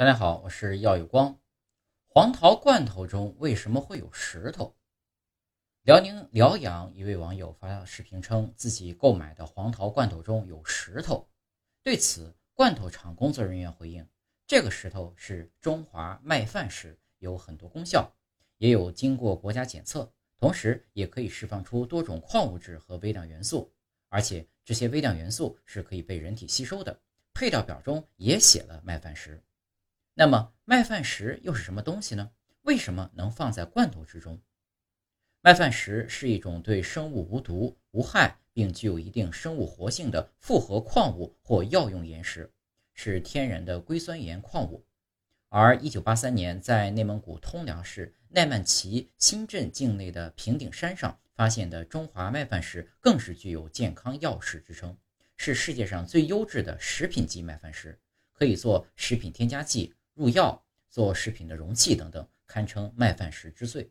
大家好，我是耀有光。黄桃罐头中为什么会有石头？辽宁辽阳一位网友发视频称自己购买的黄桃罐头中有石头。对此，罐头厂工作人员回应：这个石头是中华麦饭石，有很多功效，也有经过国家检测，同时也可以释放出多种矿物质和微量元素，而且这些微量元素是可以被人体吸收的。配料表中也写了麦饭石。那么麦饭石又是什么东西呢？为什么能放在罐头之中？麦饭石是一种对生物无毒无害，并具有一定生物活性的复合矿物或药用岩石，是天然的硅酸盐矿物。而1983年在内蒙古通辽市奈曼旗新镇境内的平顶山上发现的中华麦饭石，更是具有健康药石之称，是世界上最优质的食品级麦饭石，可以做食品添加剂。入药、做食品的容器等等，堪称麦饭石之最。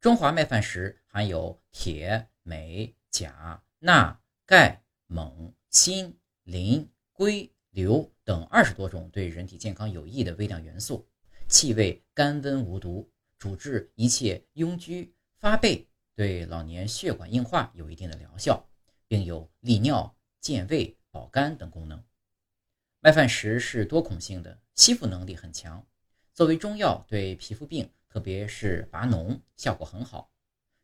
中华麦饭石含有铁、镁、钾、钠、钙、锰、锌、磷、硅、硫等二十多种对人体健康有益的微量元素，气味甘温无毒，主治一切痈疽、发背，对老年血管硬化有一定的疗效，并有利尿、健胃、保肝等功能。麦饭石是多孔性的，吸附能力很强。作为中药，对皮肤病，特别是拔脓，效果很好。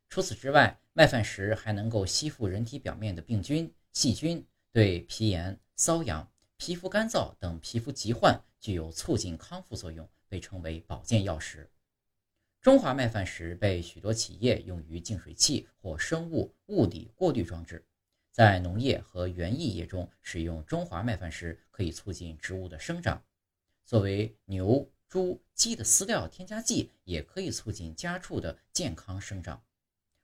除此之外，麦饭石还能够吸附人体表面的病菌、细菌，对皮炎、瘙痒、皮肤干燥等皮肤疾患具有促进康复作用，被称为保健药石。中华麦饭石被许多企业用于净水器或生物物理过滤装置。在农业和园艺业中使用中华麦饭石，可以促进植物的生长。作为牛、猪、鸡的饲料添加剂，也可以促进家畜的健康生长。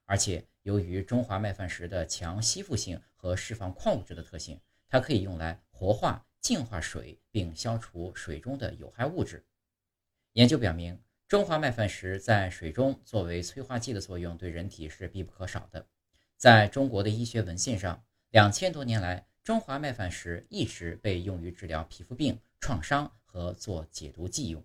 而且，由于中华麦饭石的强吸附性和释放矿物质的特性，它可以用来活化、净化水，并消除水中的有害物质。研究表明，中华麦饭石在水中作为催化剂的作用，对人体是必不可少的。在中国的医学文献上，两千多年来，中华麦饭石一直被用于治疗皮肤病、创伤和做解毒剂用。